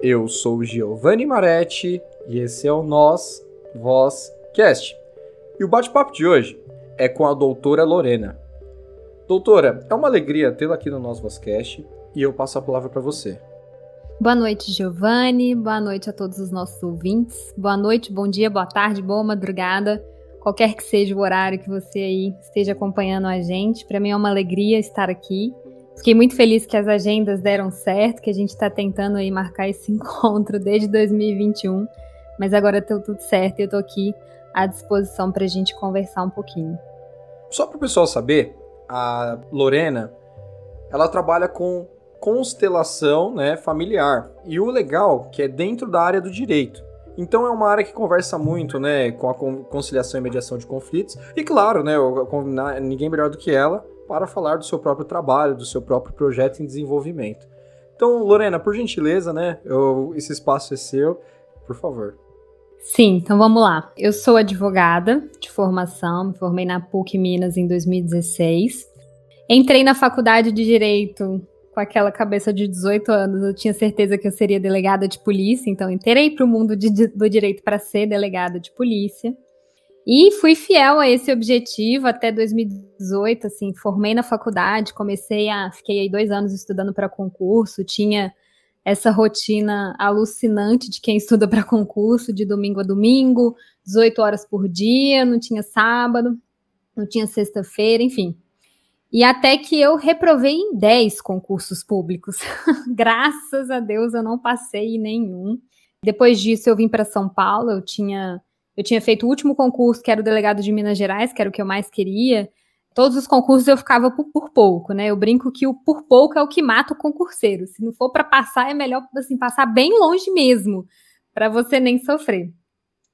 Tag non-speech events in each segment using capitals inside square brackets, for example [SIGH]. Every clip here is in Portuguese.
Eu sou Giovanni Maretti e esse é o Nós Voz Cast. E o bate-papo de hoje é com a doutora Lorena. Doutora, é uma alegria tê-la aqui no Nós Voz Cast e eu passo a palavra para você. Boa noite, Giovanni. Boa noite a todos os nossos ouvintes. Boa noite, bom dia, boa tarde, boa madrugada. Qualquer que seja o horário que você aí esteja acompanhando a gente, para mim é uma alegria estar aqui. Fiquei muito feliz que as agendas deram certo, que a gente está tentando aí marcar esse [LAUGHS] encontro desde 2021, mas agora deu tudo certo e eu estou aqui à disposição para a gente conversar um pouquinho. Só para o pessoal saber, a Lorena, ela trabalha com constelação né, familiar. E o legal que é dentro da área do direito. Então é uma área que conversa muito, né, com a conciliação e mediação de conflitos. E claro, né, ninguém melhor do que ela para falar do seu próprio trabalho, do seu próprio projeto em desenvolvimento. Então, Lorena, por gentileza, né, eu, esse espaço é seu, por favor. Sim, então vamos lá. Eu sou advogada de formação, me formei na PUC Minas em 2016. Entrei na faculdade de Direito com aquela cabeça de 18 anos, eu tinha certeza que eu seria delegada de polícia, então entrei para o mundo de, do direito para ser delegada de polícia. E fui fiel a esse objetivo até 2018, assim, formei na faculdade, comecei a, fiquei aí dois anos estudando para concurso, tinha essa rotina alucinante de quem estuda para concurso, de domingo a domingo, 18 horas por dia, não tinha sábado, não tinha sexta-feira, enfim. E até que eu reprovei em 10 concursos públicos. [LAUGHS] Graças a Deus eu não passei em nenhum. Depois disso eu vim para São Paulo, eu tinha eu tinha feito o último concurso, que era o delegado de Minas Gerais, que era o que eu mais queria. Todos os concursos eu ficava por, por pouco, né? Eu brinco que o por pouco é o que mata o concurseiro. Se não for para passar, é melhor assim passar bem longe mesmo, para você nem sofrer.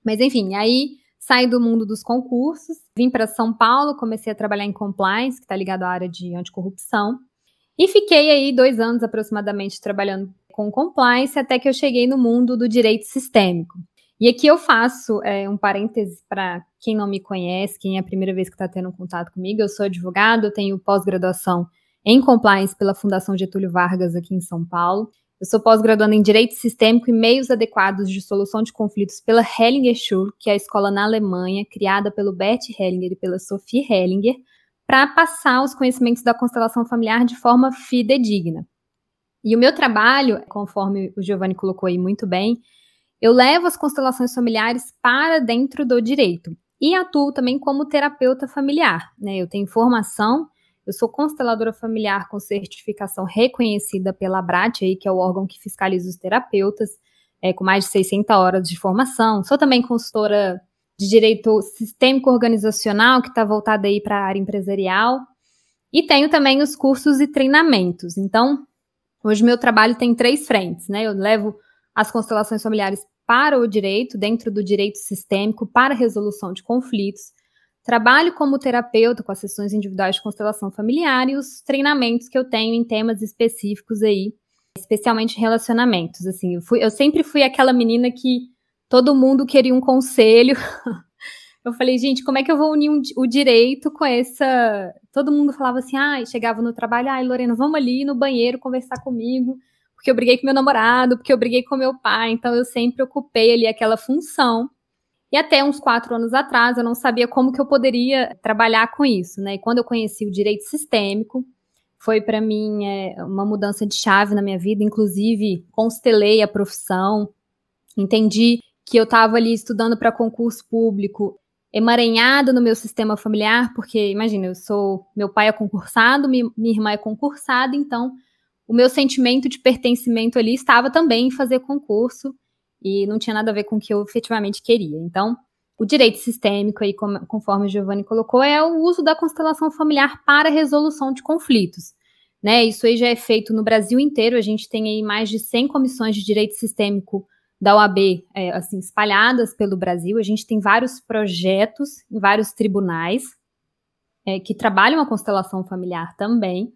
Mas enfim, aí Saí do mundo dos concursos, vim para São Paulo, comecei a trabalhar em compliance, que está ligado à área de anticorrupção, e fiquei aí dois anos aproximadamente trabalhando com compliance até que eu cheguei no mundo do direito sistêmico. E aqui eu faço é, um parêntese para quem não me conhece, quem é a primeira vez que está tendo contato comigo. Eu sou advogado, tenho pós-graduação em compliance pela Fundação Getúlio Vargas aqui em São Paulo. Eu sou pós-graduanda em Direito Sistêmico e Meios Adequados de Solução de Conflitos pela Hellinger Schule, que é a escola na Alemanha, criada pelo Bert Hellinger e pela Sophie Hellinger, para passar os conhecimentos da constelação familiar de forma fidedigna. E o meu trabalho, conforme o Giovanni colocou aí muito bem, eu levo as constelações familiares para dentro do direito e atuo também como terapeuta familiar. Né? Eu tenho formação eu sou consteladora familiar com certificação reconhecida pela ABRAT, aí, que é o órgão que fiscaliza os terapeutas, é, com mais de 600 horas de formação. Sou também consultora de direito sistêmico organizacional, que está voltada aí para a área empresarial. E tenho também os cursos e treinamentos. Então, hoje meu trabalho tem três frentes, né? Eu levo as constelações familiares para o direito, dentro do direito sistêmico, para resolução de conflitos. Trabalho como terapeuta com as sessões individuais de constelação familiar e os treinamentos que eu tenho em temas específicos aí, especialmente relacionamentos. Assim, eu, fui, eu sempre fui aquela menina que todo mundo queria um conselho. [LAUGHS] eu falei, gente, como é que eu vou unir um, o direito com essa. Todo mundo falava assim, ah, chegava no trabalho, ai, Lorena, vamos ali no banheiro conversar comigo, porque eu briguei com meu namorado, porque eu briguei com meu pai. Então eu sempre ocupei ali aquela função. E até uns quatro anos atrás eu não sabia como que eu poderia trabalhar com isso, né? E quando eu conheci o direito sistêmico, foi para mim é, uma mudança de chave na minha vida, inclusive constelei a profissão, entendi que eu estava ali estudando para concurso público, emaranhado no meu sistema familiar, porque imagina, eu sou, meu pai é concursado, minha, minha irmã é concursada, então o meu sentimento de pertencimento ali estava também em fazer concurso e não tinha nada a ver com o que eu efetivamente queria. Então, o direito sistêmico, aí, conforme o Giovanni colocou, é o uso da constelação familiar para resolução de conflitos. Né? Isso aí já é feito no Brasil inteiro, a gente tem aí mais de 100 comissões de direito sistêmico da OAB é, assim, espalhadas pelo Brasil. A gente tem vários projetos em vários tribunais é, que trabalham a constelação familiar também.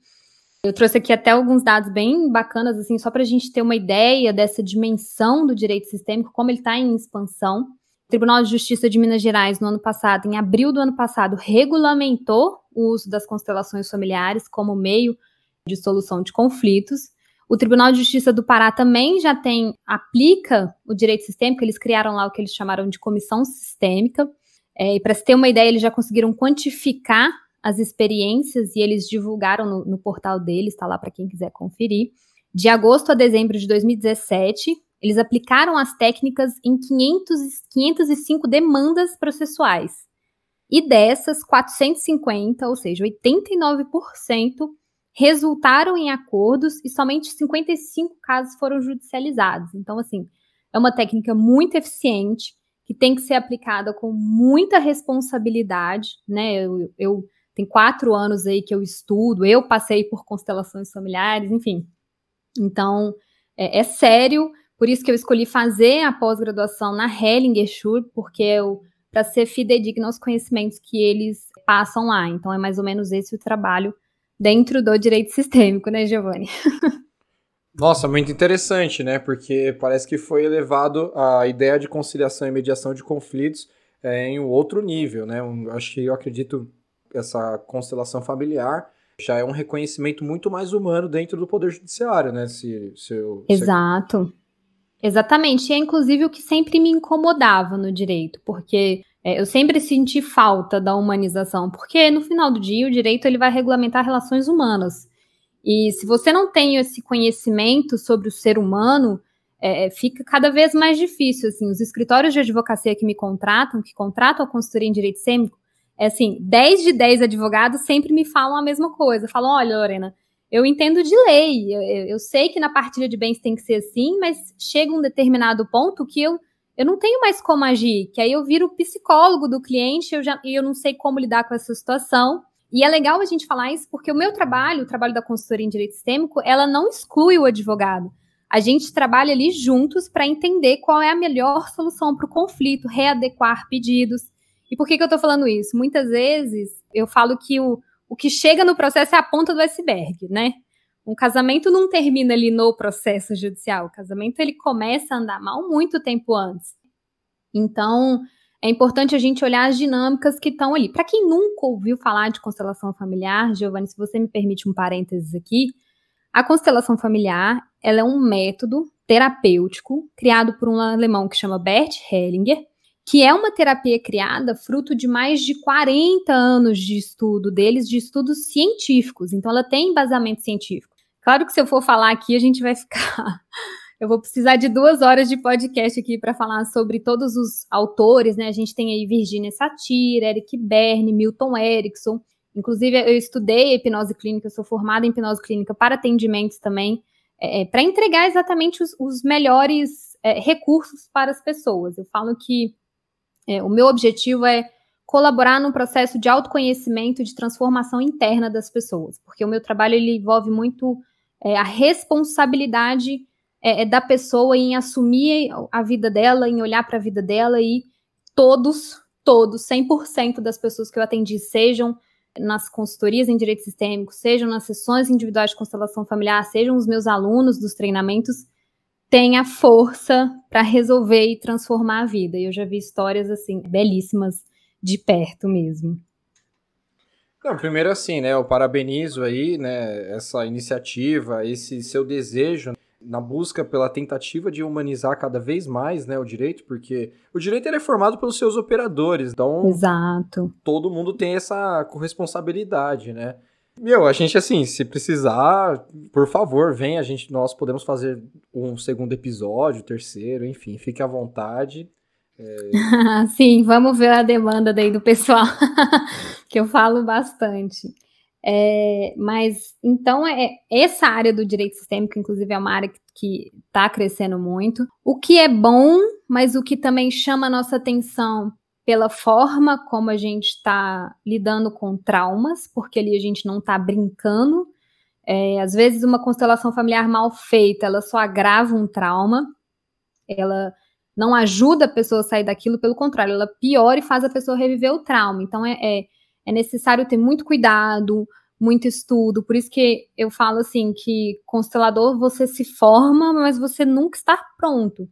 Eu trouxe aqui até alguns dados bem bacanas, assim, só para a gente ter uma ideia dessa dimensão do direito sistêmico, como ele está em expansão. O Tribunal de Justiça de Minas Gerais, no ano passado, em abril do ano passado, regulamentou o uso das constelações familiares como meio de solução de conflitos. O Tribunal de Justiça do Pará também já tem, aplica o direito sistêmico, eles criaram lá o que eles chamaram de comissão sistêmica. É, e para se ter uma ideia, eles já conseguiram quantificar as experiências e eles divulgaram no, no portal deles, está lá para quem quiser conferir. De agosto a dezembro de 2017, eles aplicaram as técnicas em 500, 505 demandas processuais. E dessas, 450, ou seja, 89%, resultaram em acordos e somente 55 casos foram judicializados. Então, assim, é uma técnica muito eficiente que tem que ser aplicada com muita responsabilidade, né? Eu, eu tenho quatro anos aí que eu estudo, eu passei por constelações familiares, enfim. Então, é, é sério, por isso que eu escolhi fazer a pós-graduação na Hellinger Schule, porque eu para ser fidedigna aos conhecimentos que eles passam lá. Então, é mais ou menos esse o trabalho dentro do direito sistêmico, né, Giovanni? [LAUGHS] Nossa, muito interessante, né? Porque parece que foi elevado a ideia de conciliação e mediação de conflitos é, em um outro nível, né? Um, acho que eu acredito essa constelação familiar já é um reconhecimento muito mais humano dentro do poder judiciário, né? Se, se eu, Exato. Se... Exatamente. E é inclusive o que sempre me incomodava no direito, porque é, eu sempre senti falta da humanização, porque no final do dia o direito ele vai regulamentar relações humanas. E se você não tem esse conhecimento sobre o ser humano, é, é, fica cada vez mais difícil. Assim, os escritórios de advocacia que me contratam, que contratam a consultoria em direito sêmico, é assim, 10 de 10 advogados sempre me falam a mesma coisa. Falam, olha, Lorena, eu entendo de lei, eu, eu sei que na partilha de bens tem que ser assim, mas chega um determinado ponto que eu eu não tenho mais como agir, que aí eu viro psicólogo do cliente eu já, e eu não sei como lidar com essa situação. E é legal a gente falar isso porque o meu trabalho, o trabalho da consultoria em direito sistêmico, ela não exclui o advogado. A gente trabalha ali juntos para entender qual é a melhor solução para o conflito, readequar pedidos. E por que, que eu estou falando isso? Muitas vezes eu falo que o, o que chega no processo é a ponta do iceberg, né? Um casamento não termina ali no processo judicial. O casamento ele começa a andar mal muito tempo antes. Então, é importante a gente olhar as dinâmicas que estão ali. Para quem nunca ouviu falar de constelação familiar, Giovanni, se você me permite um parênteses aqui, a constelação familiar ela é um método terapêutico criado por um alemão que chama Bert Hellinger, que é uma terapia criada fruto de mais de 40 anos de estudo deles, de estudos científicos. Então, ela tem embasamento científico. Claro que se eu for falar aqui, a gente vai ficar. [LAUGHS] Eu vou precisar de duas horas de podcast aqui para falar sobre todos os autores, né? A gente tem aí Virginia Satir, Eric Berne, Milton Erickson. Inclusive, eu estudei hipnose clínica, sou formada em hipnose clínica para atendimentos também, é, é para entregar exatamente os, os melhores é, recursos para as pessoas. Eu falo que é, o meu objetivo é colaborar no processo de autoconhecimento, de transformação interna das pessoas, porque o meu trabalho ele envolve muito é, a responsabilidade é, é, da pessoa em assumir a vida dela, em olhar para a vida dela e todos, todos, 100% das pessoas que eu atendi, sejam nas consultorias em direito sistêmico, sejam nas sessões individuais de constelação familiar, sejam os meus alunos dos treinamentos, têm a força para resolver e transformar a vida. E eu já vi histórias assim belíssimas de perto mesmo. Não, primeiro assim, né, eu parabenizo aí, né, essa iniciativa, esse seu desejo na busca pela tentativa de humanizar cada vez mais, né, o direito, porque o direito é formado pelos seus operadores, então Exato. todo mundo tem essa corresponsabilidade, né? Meu, a gente assim, se precisar, por favor, vem, a gente nós podemos fazer um segundo episódio, terceiro, enfim, fique à vontade. É... [LAUGHS] Sim, vamos ver a demanda daí do pessoal, [LAUGHS] que eu falo bastante. É, mas então é essa área do direito sistêmico, inclusive, é uma área que está crescendo muito. O que é bom, mas o que também chama a nossa atenção pela forma como a gente está lidando com traumas, porque ali a gente não está brincando. É, às vezes, uma constelação familiar mal feita, ela só agrava um trauma. Ela não ajuda a pessoa a sair daquilo, pelo contrário, ela piora e faz a pessoa reviver o trauma. Então é, é, é, necessário ter muito cuidado, muito estudo. Por isso que eu falo assim que constelador você se forma, mas você nunca está pronto.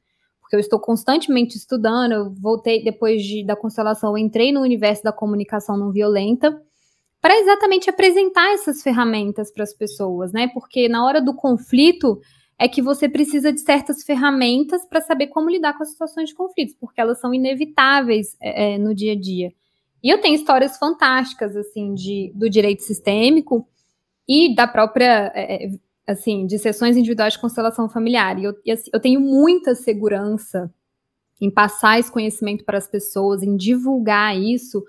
Porque eu estou constantemente estudando, eu voltei depois de, da constelação, eu entrei no universo da comunicação não violenta para exatamente apresentar essas ferramentas para as pessoas, né? Porque na hora do conflito é que você precisa de certas ferramentas para saber como lidar com as situações de conflitos, porque elas são inevitáveis é, é, no dia a dia. E eu tenho histórias fantásticas assim de, do direito sistêmico e da própria é, é assim de sessões individuais de constelação familiar. E eu, e, assim, eu tenho muita segurança em passar esse conhecimento para as pessoas, em divulgar isso,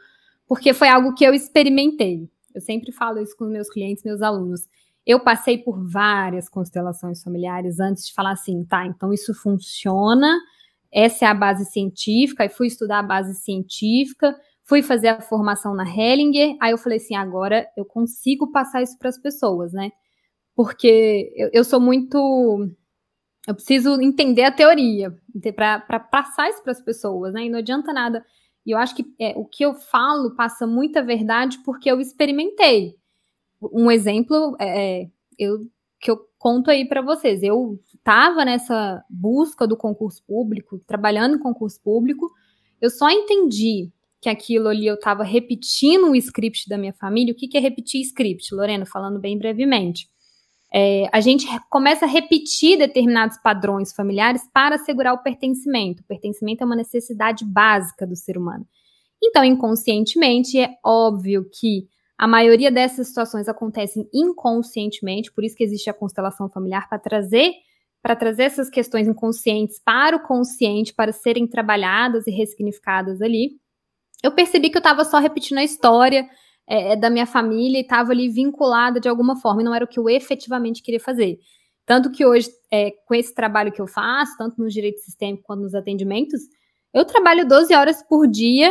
porque foi algo que eu experimentei. Eu sempre falo isso com meus clientes, meus alunos. Eu passei por várias constelações familiares antes de falar assim, tá, então isso funciona, essa é a base científica, e fui estudar a base científica, fui fazer a formação na Hellinger, aí eu falei assim, agora eu consigo passar isso para as pessoas, né? Porque eu, eu sou muito eu preciso entender a teoria para passar isso para as pessoas, né? E não adianta nada. E eu acho que é, o que eu falo passa muita verdade porque eu experimentei. Um exemplo é, é eu, que eu conto aí para vocês. Eu estava nessa busca do concurso público, trabalhando em concurso público. Eu só entendi que aquilo ali eu estava repetindo o script da minha família. O que, que é repetir script, Lorena? Falando bem brevemente é, a gente começa a repetir determinados padrões familiares para assegurar o pertencimento. O pertencimento é uma necessidade básica do ser humano. Então, inconscientemente, é óbvio que a maioria dessas situações acontecem inconscientemente, por isso que existe a constelação familiar para trazer para trazer essas questões inconscientes para o consciente, para serem trabalhadas e ressignificadas ali. Eu percebi que eu estava só repetindo a história é, é, da minha família e estava ali vinculada de alguma forma, e não era o que eu efetivamente queria fazer. Tanto que hoje, é, com esse trabalho que eu faço, tanto no direito sistêmico quanto nos atendimentos, eu trabalho 12 horas por dia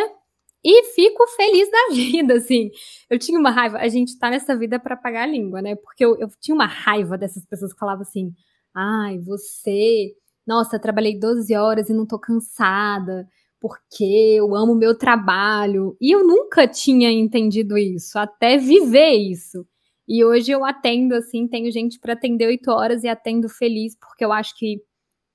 e fico feliz da [LAUGHS] vida, assim. Eu tinha uma raiva, a gente tá nessa vida para pagar a língua, né? Porque eu, eu tinha uma raiva dessas pessoas que falavam assim: ai, você, nossa, trabalhei 12 horas e não tô cansada porque eu amo o meu trabalho. E eu nunca tinha entendido isso, até viver isso. E hoje eu atendo assim, tenho gente para atender oito horas e atendo feliz, porque eu acho que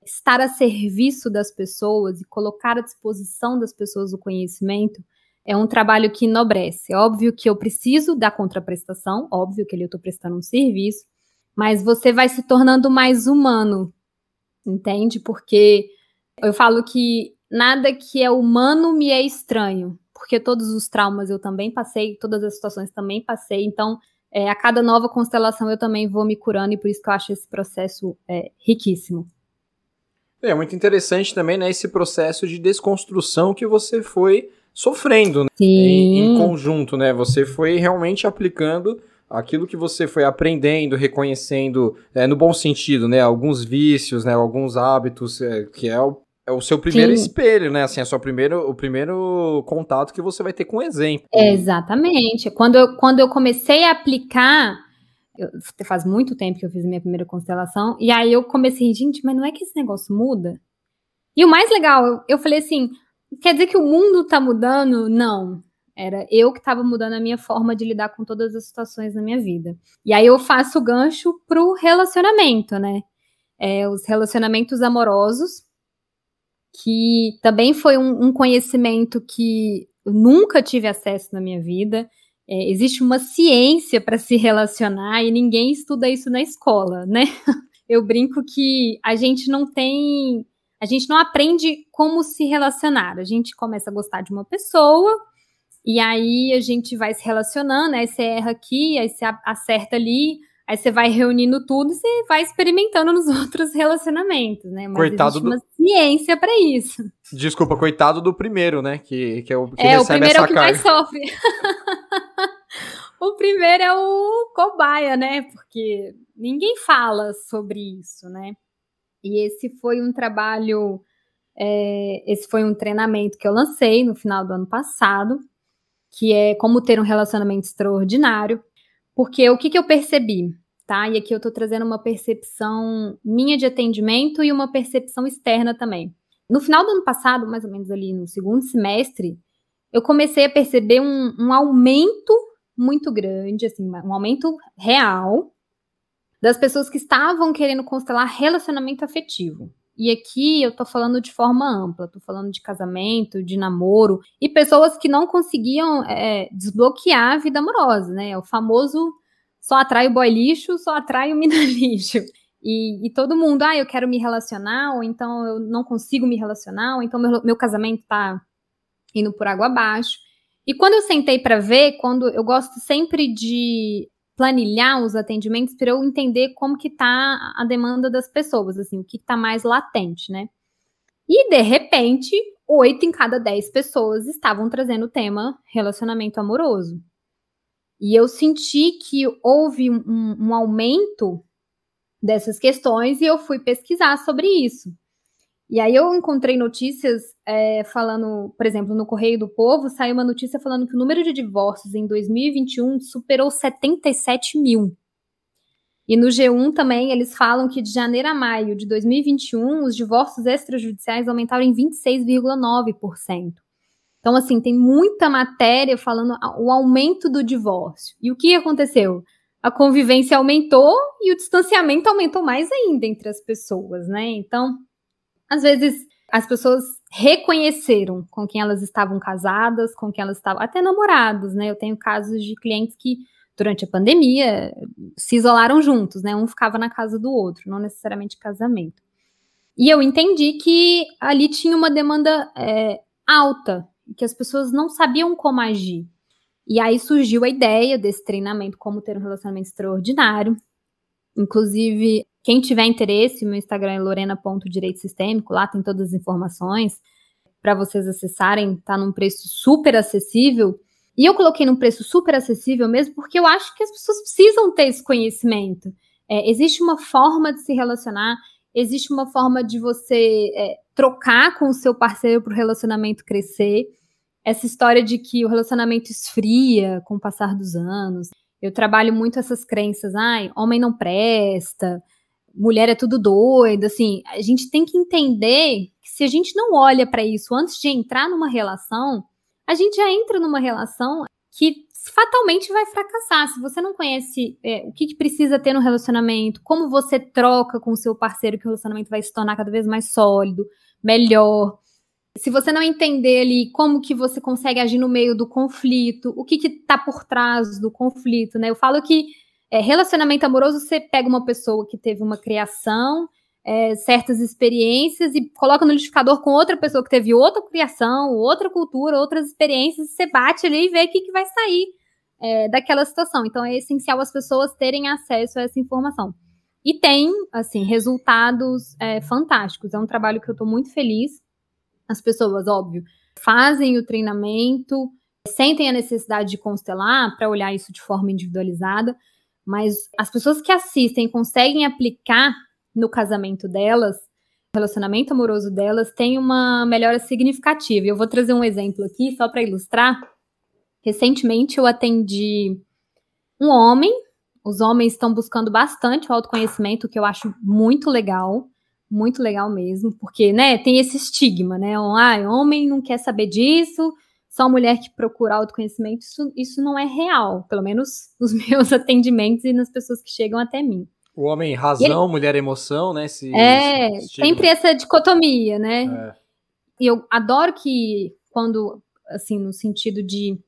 estar a serviço das pessoas e colocar à disposição das pessoas o conhecimento é um trabalho que enobrece. É óbvio que eu preciso da contraprestação, óbvio que eu estou prestando um serviço, mas você vai se tornando mais humano, entende? Porque eu falo que nada que é humano me é estranho, porque todos os traumas eu também passei, todas as situações também passei, então é, a cada nova constelação eu também vou me curando e por isso que eu acho esse processo é, riquíssimo. É muito interessante também, né, esse processo de desconstrução que você foi sofrendo né, em, em, conjunto, né? Você foi realmente aplicando aquilo que você foi aprendendo, reconhecendo, é, no bom sentido, né? Alguns vícios, né? Alguns hábitos, é, que é o é o seu primeiro Sim. espelho, né? Assim, é o primeiro, o primeiro contato que você vai ter com o exemplo. Exatamente. Quando eu, quando eu comecei a aplicar, eu, faz muito tempo que eu fiz minha primeira constelação, e aí eu comecei, gente, mas não é que esse negócio muda? E o mais legal, eu, eu falei assim, quer dizer que o mundo tá mudando? Não. Era eu que estava mudando a minha forma de lidar com todas as situações na minha vida. E aí eu faço o gancho pro relacionamento, né? É, os relacionamentos amorosos que também foi um, um conhecimento que nunca tive acesso na minha vida. É, existe uma ciência para se relacionar e ninguém estuda isso na escola, né? [LAUGHS] Eu brinco que a gente não tem. A gente não aprende como se relacionar. A gente começa a gostar de uma pessoa, e aí a gente vai se relacionando, aí você erra aqui, aí você acerta ali, Aí você vai reunindo tudo e você vai experimentando nos [LAUGHS] outros relacionamentos, né? Mas coitado existe do... uma ciência para isso. Desculpa, coitado do primeiro, né? Que, que é o que é, o primeiro é o que carga. mais sofre. [LAUGHS] o primeiro é o cobaia, né? Porque ninguém fala sobre isso, né? E esse foi um trabalho, é, esse foi um treinamento que eu lancei no final do ano passado, que é como ter um relacionamento extraordinário. Porque o que, que eu percebi? Tá? E aqui eu estou trazendo uma percepção minha de atendimento e uma percepção externa também. No final do ano passado, mais ou menos ali no segundo semestre, eu comecei a perceber um, um aumento muito grande, assim, um aumento real das pessoas que estavam querendo constelar relacionamento afetivo. E aqui eu tô falando de forma ampla, tô falando de casamento, de namoro, e pessoas que não conseguiam é, desbloquear a vida amorosa, né? O famoso só atrai o boy lixo, só atrai o [LAUGHS] mina lixo. E, e, todo mundo, ah, eu quero me relacionar, ou então eu não consigo me relacionar, ou então meu, meu casamento tá indo por água abaixo. E quando eu sentei para ver, quando eu gosto sempre de planilhar os atendimentos para eu entender como que tá a demanda das pessoas, assim, o que está mais latente, né? E de repente, oito em cada dez pessoas estavam trazendo o tema relacionamento amoroso. E eu senti que houve um, um aumento dessas questões e eu fui pesquisar sobre isso. E aí eu encontrei notícias é, falando, por exemplo, no Correio do Povo, saiu uma notícia falando que o número de divórcios em 2021 superou 77 mil. E no G1 também eles falam que de janeiro a maio de 2021 os divórcios extrajudiciais aumentaram em 26,9%. Então, assim, tem muita matéria falando o aumento do divórcio. E o que aconteceu? A convivência aumentou e o distanciamento aumentou mais ainda entre as pessoas, né? Então, às vezes as pessoas reconheceram com quem elas estavam casadas, com quem elas estavam até namorados, né? Eu tenho casos de clientes que durante a pandemia se isolaram juntos, né? Um ficava na casa do outro, não necessariamente casamento. E eu entendi que ali tinha uma demanda é, alta, que as pessoas não sabiam como agir. E aí surgiu a ideia desse treinamento, como ter um relacionamento extraordinário. Inclusive, quem tiver interesse, meu Instagram é lorena.direito sistêmico, lá tem todas as informações para vocês acessarem, tá num preço super acessível. E eu coloquei num preço super acessível mesmo porque eu acho que as pessoas precisam ter esse conhecimento. É, existe uma forma de se relacionar, existe uma forma de você é, trocar com o seu parceiro para o relacionamento crescer. Essa história de que o relacionamento esfria com o passar dos anos. Eu trabalho muito essas crenças, ai, homem não presta, mulher é tudo doida, assim, a gente tem que entender que se a gente não olha para isso antes de entrar numa relação, a gente já entra numa relação que fatalmente vai fracassar. Se você não conhece é, o que, que, precisa ter no relacionamento, como você troca com o seu parceiro, que o relacionamento vai se tornar cada vez mais sólido, melhor. Se você não entender ali como que você consegue agir no meio do conflito, o que está por trás do conflito, né? Eu falo que é, relacionamento amoroso, você pega uma pessoa que teve uma criação, é, certas experiências e coloca no liquidificador com outra pessoa que teve outra criação, outra cultura, outras experiências, você bate ali e vê o que, que vai sair é, daquela situação. Então é essencial as pessoas terem acesso a essa informação. E tem, assim, resultados é, fantásticos. É um trabalho que eu estou muito feliz. As pessoas, óbvio, fazem o treinamento, sentem a necessidade de constelar para olhar isso de forma individualizada, mas as pessoas que assistem conseguem aplicar no casamento delas, no relacionamento amoroso delas, tem uma melhora significativa. Eu vou trazer um exemplo aqui só para ilustrar. Recentemente eu atendi um homem. Os homens estão buscando bastante o autoconhecimento, que eu acho muito legal, muito legal mesmo, porque, né, tem esse estigma, né? Ah, homem não quer saber disso, só mulher que procura autoconhecimento, isso, isso não é real, pelo menos [LAUGHS] nos meus atendimentos e nas pessoas que chegam até mim. O homem razão, ele... mulher emoção, né? Esse, é, esse sempre essa dicotomia, né? É. E eu adoro que quando, assim, no sentido de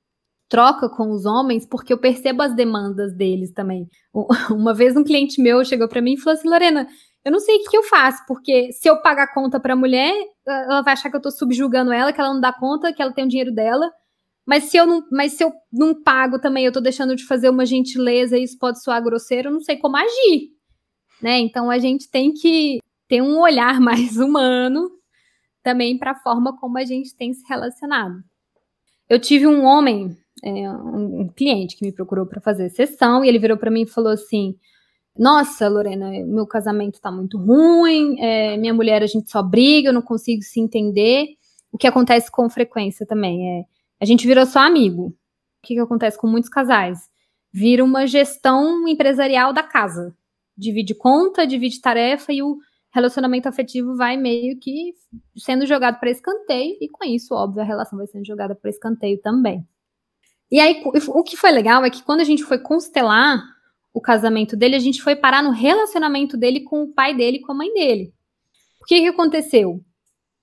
troca com os homens, porque eu percebo as demandas deles também. [LAUGHS] Uma vez um cliente meu chegou para mim e falou assim, Lorena, eu não sei o que eu faço, porque se eu pagar conta pra mulher, ela vai achar que eu tô subjugando ela, que ela não dá conta, que ela tem o dinheiro dela. Mas se eu não, mas se eu não pago também, eu tô deixando de fazer uma gentileza e isso pode soar grosseiro, eu não sei como agir. Né? Então a gente tem que ter um olhar [LAUGHS] mais humano também para a forma como a gente tem se relacionado. Eu tive um homem, é, um cliente que me procurou para fazer sessão e ele virou para mim e falou assim: nossa, Lorena, meu casamento tá muito ruim, é, minha mulher a gente só briga, eu não consigo se entender. O que acontece com frequência também é a gente virou só amigo. O que, que acontece com muitos casais? Vira uma gestão empresarial da casa. Divide conta, divide tarefa e o relacionamento afetivo vai meio que sendo jogado para escanteio, e com isso, óbvio, a relação vai sendo jogada para escanteio também. E aí, o que foi legal é que quando a gente foi constelar o casamento dele, a gente foi parar no relacionamento dele com o pai dele e com a mãe dele. O que, que aconteceu?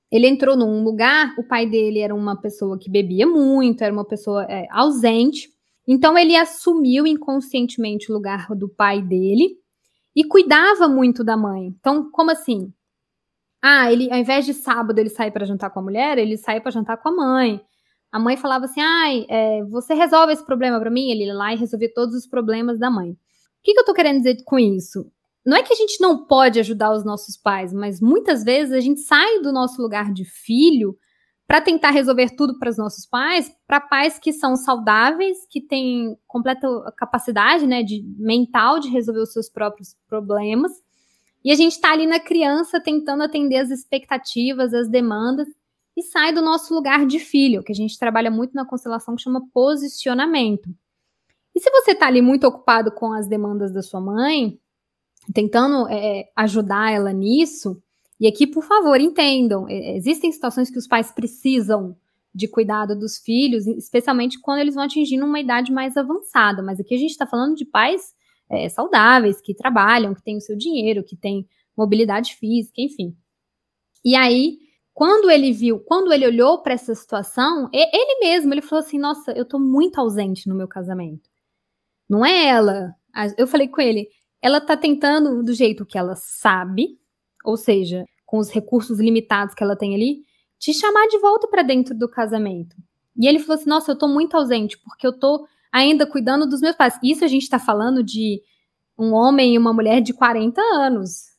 Ele entrou num lugar, o pai dele era uma pessoa que bebia muito, era uma pessoa é, ausente. Então ele assumiu inconscientemente o lugar do pai dele e cuidava muito da mãe. Então, como assim? Ah, ele, ao invés de sábado ele sair para jantar com a mulher, ele saía para jantar com a mãe. A mãe falava assim: ai, é, você resolve esse problema para mim? Ele ia lá e resolvia todos os problemas da mãe. O que, que eu tô querendo dizer com isso? Não é que a gente não pode ajudar os nossos pais, mas muitas vezes a gente sai do nosso lugar de filho para tentar resolver tudo para os nossos pais, para pais que são saudáveis, que têm completa capacidade, né, de mental de resolver os seus próprios problemas. E a gente está ali na criança tentando atender as expectativas, as demandas e sai do nosso lugar de filho, que a gente trabalha muito na constelação que chama posicionamento. Se você está ali muito ocupado com as demandas da sua mãe, tentando é, ajudar ela nisso, e aqui, por favor, entendam, é, existem situações que os pais precisam de cuidado dos filhos, especialmente quando eles vão atingindo uma idade mais avançada. Mas aqui a gente está falando de pais é, saudáveis, que trabalham, que têm o seu dinheiro, que têm mobilidade física, enfim. E aí, quando ele viu, quando ele olhou para essa situação, ele mesmo, ele falou assim: Nossa, eu tô muito ausente no meu casamento. Não é ela. Eu falei com ele, ela tá tentando do jeito que ela sabe, ou seja, com os recursos limitados que ela tem ali, te chamar de volta para dentro do casamento. E ele falou assim: Nossa, eu tô muito ausente, porque eu tô ainda cuidando dos meus pais. Isso a gente tá falando de um homem e uma mulher de 40 anos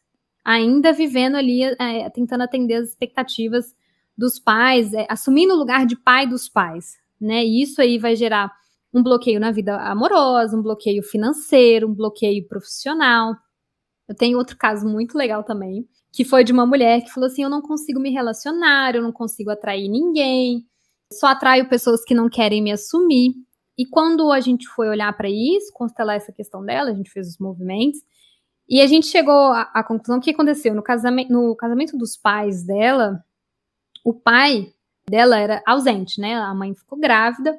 ainda vivendo ali, é, tentando atender as expectativas dos pais, é, assumindo o lugar de pai dos pais, né? E isso aí vai gerar um bloqueio na vida amorosa, um bloqueio financeiro, um bloqueio profissional. Eu tenho outro caso muito legal também, que foi de uma mulher que falou assim: eu não consigo me relacionar, eu não consigo atrair ninguém, só atraio pessoas que não querem me assumir. E quando a gente foi olhar para isso, constelar essa questão dela, a gente fez os movimentos, e a gente chegou à, à conclusão que aconteceu no casamento, no casamento dos pais dela, o pai dela era ausente, né? A mãe ficou grávida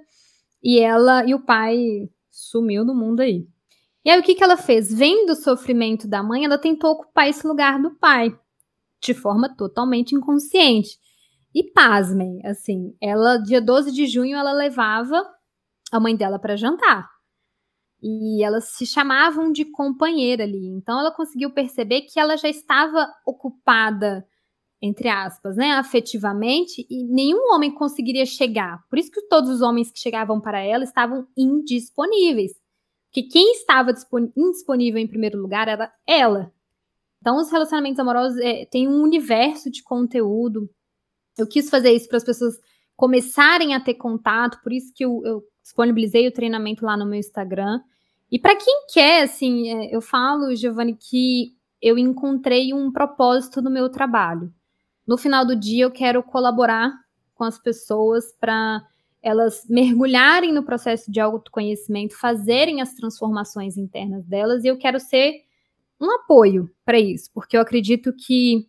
e ela e o pai sumiu do mundo aí. E aí o que, que ela fez? Vendo o sofrimento da mãe, ela tentou ocupar esse lugar do pai, de forma totalmente inconsciente. E pasmem, assim, ela, dia 12 de junho, ela levava a mãe dela para jantar e elas se chamavam de companheira ali. Então ela conseguiu perceber que ela já estava ocupada, entre aspas, né, afetivamente, e nenhum homem conseguiria chegar. Por isso que todos os homens que chegavam para ela estavam indisponíveis. Porque quem estava indisponível em primeiro lugar era ela. Então os relacionamentos amorosos é, têm um universo de conteúdo. Eu quis fazer isso para as pessoas começarem a ter contato, por isso que eu, eu disponibilizei o treinamento lá no meu Instagram. E para quem quer, assim, é, eu falo, Giovanni, que eu encontrei um propósito no meu trabalho. No final do dia, eu quero colaborar com as pessoas para elas mergulharem no processo de autoconhecimento, fazerem as transformações internas delas, e eu quero ser um apoio para isso, porque eu acredito que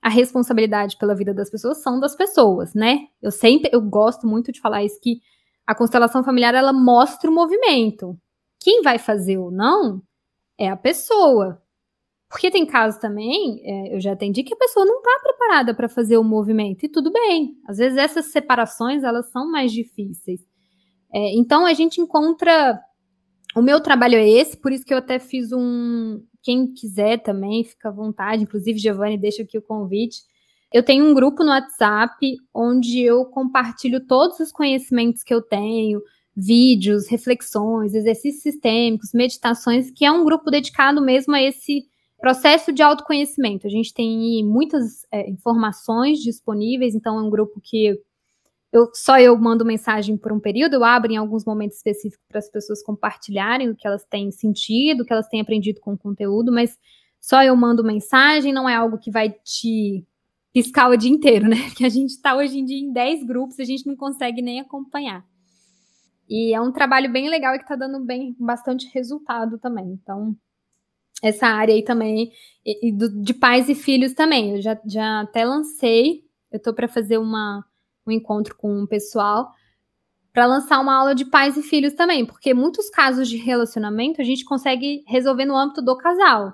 a responsabilidade pela vida das pessoas são das pessoas, né? Eu sempre eu gosto muito de falar isso que a constelação familiar ela mostra o movimento. Quem vai fazer ou não é a pessoa. Porque tem casos também, é, eu já atendi que a pessoa não está preparada para fazer o movimento, e tudo bem. Às vezes essas separações, elas são mais difíceis. É, então, a gente encontra... O meu trabalho é esse, por isso que eu até fiz um... Quem quiser também, fica à vontade. Inclusive, Giovanni, deixa aqui o convite. Eu tenho um grupo no WhatsApp onde eu compartilho todos os conhecimentos que eu tenho, vídeos, reflexões, exercícios sistêmicos, meditações, que é um grupo dedicado mesmo a esse processo de autoconhecimento. A gente tem muitas é, informações disponíveis, então é um grupo que eu, só eu mando mensagem por um período, eu abro em alguns momentos específicos para as pessoas compartilharem o que elas têm sentido, o que elas têm aprendido com o conteúdo, mas só eu mando mensagem, não é algo que vai te piscar o dia inteiro, né? [LAUGHS] Porque a gente está hoje em dia em 10 grupos, a gente não consegue nem acompanhar. E é um trabalho bem legal e que está dando bem bastante resultado também. Então, essa área aí também, e, e do, de pais e filhos também. Eu já, já até lancei, eu estou para fazer uma, um encontro com o pessoal para lançar uma aula de pais e filhos também, porque muitos casos de relacionamento a gente consegue resolver no âmbito do casal.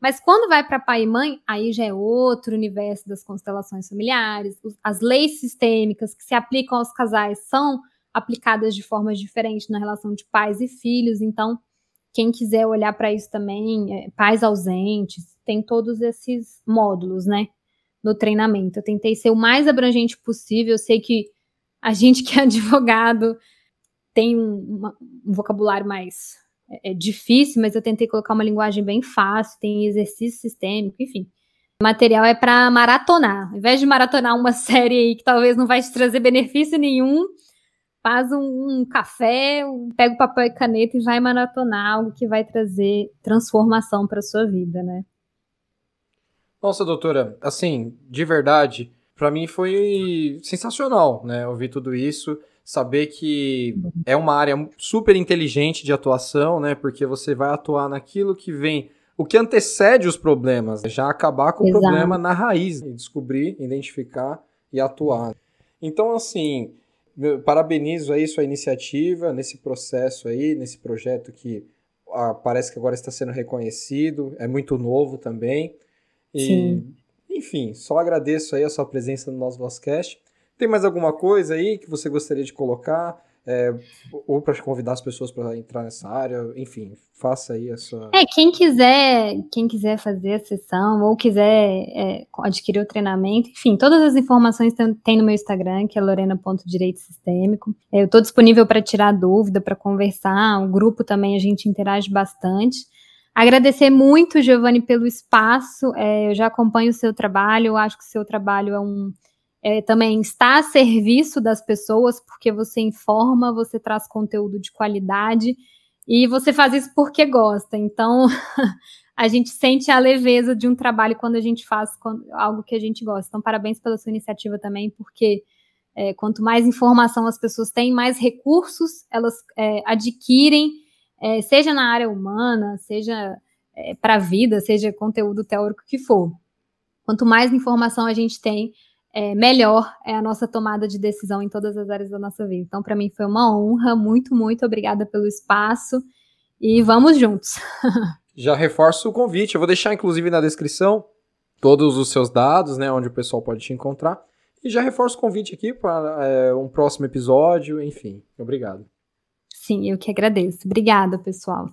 Mas quando vai para pai e mãe, aí já é outro universo das constelações familiares. As leis sistêmicas que se aplicam aos casais são aplicadas de formas diferentes na relação de pais e filhos. Então, quem quiser olhar para isso também, é, pais ausentes, tem todos esses módulos, né, no treinamento. Eu tentei ser o mais abrangente possível. Eu sei que a gente que é [LAUGHS] advogado tem um, um vocabulário mais é, é difícil, mas eu tentei colocar uma linguagem bem fácil, tem exercício sistêmico, enfim. Material é para maratonar. Ao invés de maratonar uma [LAUGHS] série aí que talvez não vai te trazer benefício nenhum, faz um, um café, um, pega o papel e caneta e vai maratonar algo que vai trazer transformação para sua vida, né? Nossa, doutora, assim, de verdade, para mim foi sensacional, né? Ouvir tudo isso saber que é uma área super inteligente de atuação, né? Porque você vai atuar naquilo que vem, o que antecede os problemas, né? já acabar com Exato. o problema na raiz, descobrir, identificar e atuar. Então, assim, parabenizo aí sua iniciativa nesse processo aí, nesse projeto que ah, parece que agora está sendo reconhecido, é muito novo também. E, Sim. enfim, só agradeço aí a sua presença no nosso Vozcast. Tem mais alguma coisa aí que você gostaria de colocar? É, ou para convidar as pessoas para entrar nessa área, enfim, faça aí a sua. É, quem quiser, quem quiser fazer a sessão ou quiser é, adquirir o treinamento, enfim, todas as informações tem, tem no meu Instagram, que é lorena.direito sistêmico. É, eu estou disponível para tirar dúvida, para conversar. O grupo também a gente interage bastante. Agradecer muito, Giovanni, pelo espaço. É, eu já acompanho o seu trabalho, eu acho que o seu trabalho é um é, também está a serviço das pessoas, porque você informa, você traz conteúdo de qualidade e você faz isso porque gosta. Então, [LAUGHS] a gente sente a leveza de um trabalho quando a gente faz algo que a gente gosta. Então, parabéns pela sua iniciativa também, porque é, quanto mais informação as pessoas têm, mais recursos elas é, adquirem, é, seja na área humana, seja é, para a vida, seja conteúdo teórico que for. Quanto mais informação a gente tem, é, melhor é a nossa tomada de decisão em todas as áreas da nossa vida. Então, para mim foi uma honra, muito, muito obrigada pelo espaço e vamos juntos. [LAUGHS] Já reforço o convite, eu vou deixar inclusive na descrição todos os seus dados, né, onde o pessoal pode te encontrar. E já reforço o convite aqui para é, um próximo episódio, enfim. Obrigado. Sim, eu que agradeço. Obrigada, pessoal.